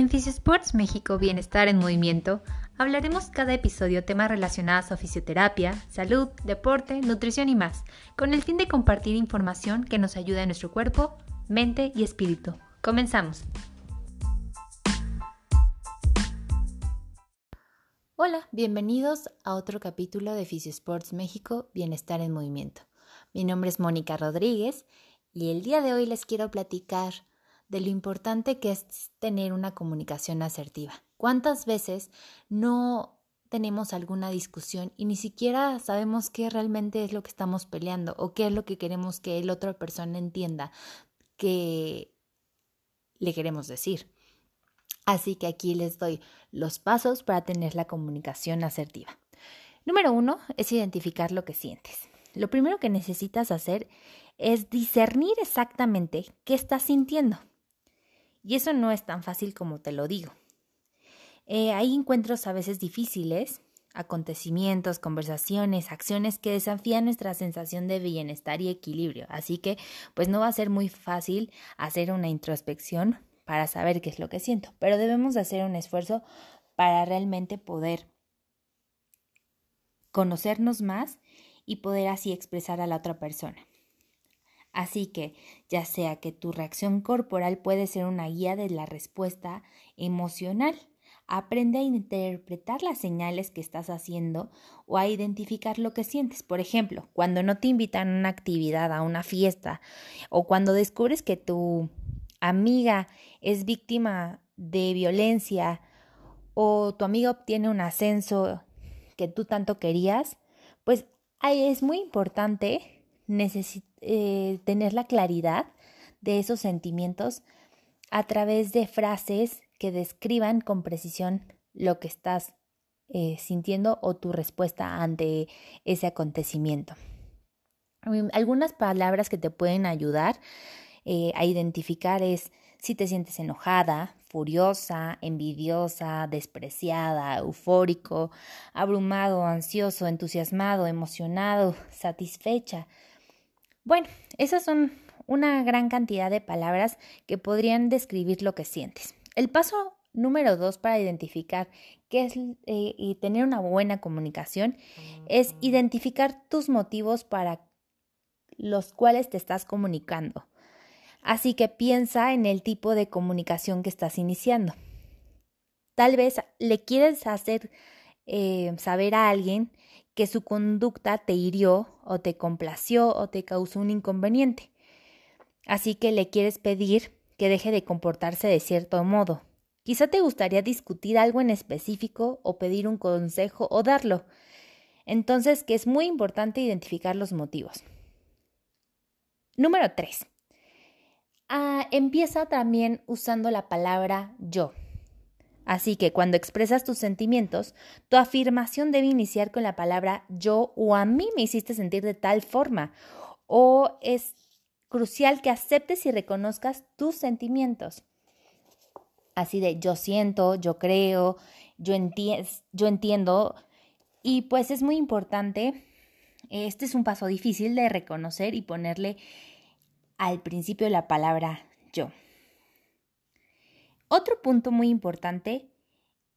En Sports México Bienestar en Movimiento hablaremos cada episodio temas relacionados a fisioterapia, salud, deporte, nutrición y más, con el fin de compartir información que nos ayude a nuestro cuerpo, mente y espíritu. Comenzamos. Hola, bienvenidos a otro capítulo de Sports México Bienestar en Movimiento. Mi nombre es Mónica Rodríguez y el día de hoy les quiero platicar de lo importante que es tener una comunicación asertiva. ¿Cuántas veces no tenemos alguna discusión y ni siquiera sabemos qué realmente es lo que estamos peleando o qué es lo que queremos que la otra persona entienda que le queremos decir? Así que aquí les doy los pasos para tener la comunicación asertiva. Número uno es identificar lo que sientes. Lo primero que necesitas hacer es discernir exactamente qué estás sintiendo. Y eso no es tan fácil como te lo digo. Eh, hay encuentros a veces difíciles, acontecimientos, conversaciones, acciones que desafían nuestra sensación de bienestar y equilibrio. Así que, pues no va a ser muy fácil hacer una introspección para saber qué es lo que siento, pero debemos hacer un esfuerzo para realmente poder conocernos más y poder así expresar a la otra persona. Así que, ya sea que tu reacción corporal puede ser una guía de la respuesta emocional, aprende a interpretar las señales que estás haciendo o a identificar lo que sientes. Por ejemplo, cuando no te invitan a una actividad, a una fiesta, o cuando descubres que tu amiga es víctima de violencia o tu amiga obtiene un ascenso que tú tanto querías, pues es muy importante eh, tener la claridad de esos sentimientos a través de frases que describan con precisión lo que estás eh, sintiendo o tu respuesta ante ese acontecimiento. Algunas palabras que te pueden ayudar eh, a identificar es si te sientes enojada, furiosa, envidiosa, despreciada, eufórico, abrumado, ansioso, entusiasmado, emocionado, satisfecha, bueno, esas son una gran cantidad de palabras que podrían describir lo que sientes. El paso número dos para identificar qué es eh, y tener una buena comunicación es identificar tus motivos para los cuales te estás comunicando. Así que piensa en el tipo de comunicación que estás iniciando. Tal vez le quieres hacer eh, saber a alguien que su conducta te hirió o te complació o te causó un inconveniente. Así que le quieres pedir que deje de comportarse de cierto modo. Quizá te gustaría discutir algo en específico o pedir un consejo o darlo. Entonces, que es muy importante identificar los motivos. Número 3. Ah, empieza también usando la palabra yo. Así que cuando expresas tus sentimientos, tu afirmación debe iniciar con la palabra yo o a mí me hiciste sentir de tal forma. O es crucial que aceptes y reconozcas tus sentimientos. Así de yo siento, yo creo, yo, yo entiendo. Y pues es muy importante, este es un paso difícil de reconocer y ponerle al principio la palabra yo. Otro punto muy importante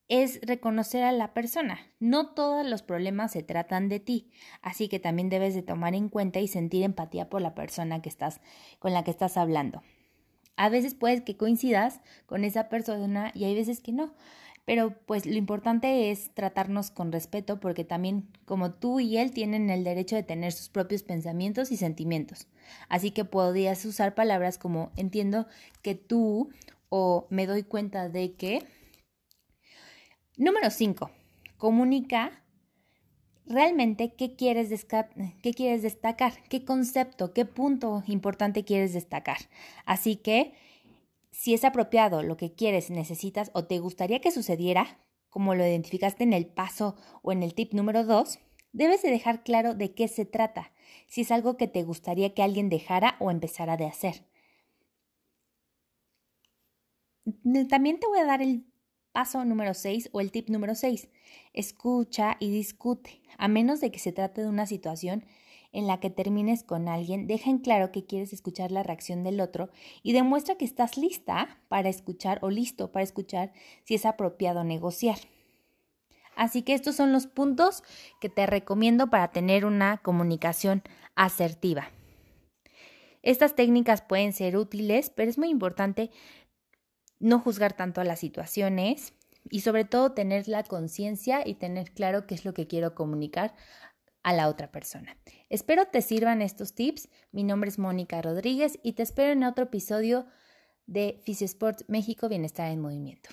es reconocer a la persona. No todos los problemas se tratan de ti, así que también debes de tomar en cuenta y sentir empatía por la persona que estás con la que estás hablando. A veces puedes que coincidas con esa persona y hay veces que no, pero pues lo importante es tratarnos con respeto porque también como tú y él tienen el derecho de tener sus propios pensamientos y sentimientos. Así que podrías usar palabras como entiendo que tú o me doy cuenta de que... Número 5. Comunica realmente qué quieres, qué quieres destacar, qué concepto, qué punto importante quieres destacar. Así que, si es apropiado lo que quieres, necesitas o te gustaría que sucediera, como lo identificaste en el paso o en el tip número 2, debes de dejar claro de qué se trata, si es algo que te gustaría que alguien dejara o empezara de hacer. También te voy a dar el paso número 6 o el tip número 6. Escucha y discute. A menos de que se trate de una situación en la que termines con alguien, deja en claro que quieres escuchar la reacción del otro y demuestra que estás lista para escuchar o listo para escuchar si es apropiado negociar. Así que estos son los puntos que te recomiendo para tener una comunicación asertiva. Estas técnicas pueden ser útiles, pero es muy importante no juzgar tanto a las situaciones y sobre todo tener la conciencia y tener claro qué es lo que quiero comunicar a la otra persona. Espero te sirvan estos tips. Mi nombre es Mónica Rodríguez y te espero en otro episodio de Sports México Bienestar en Movimiento.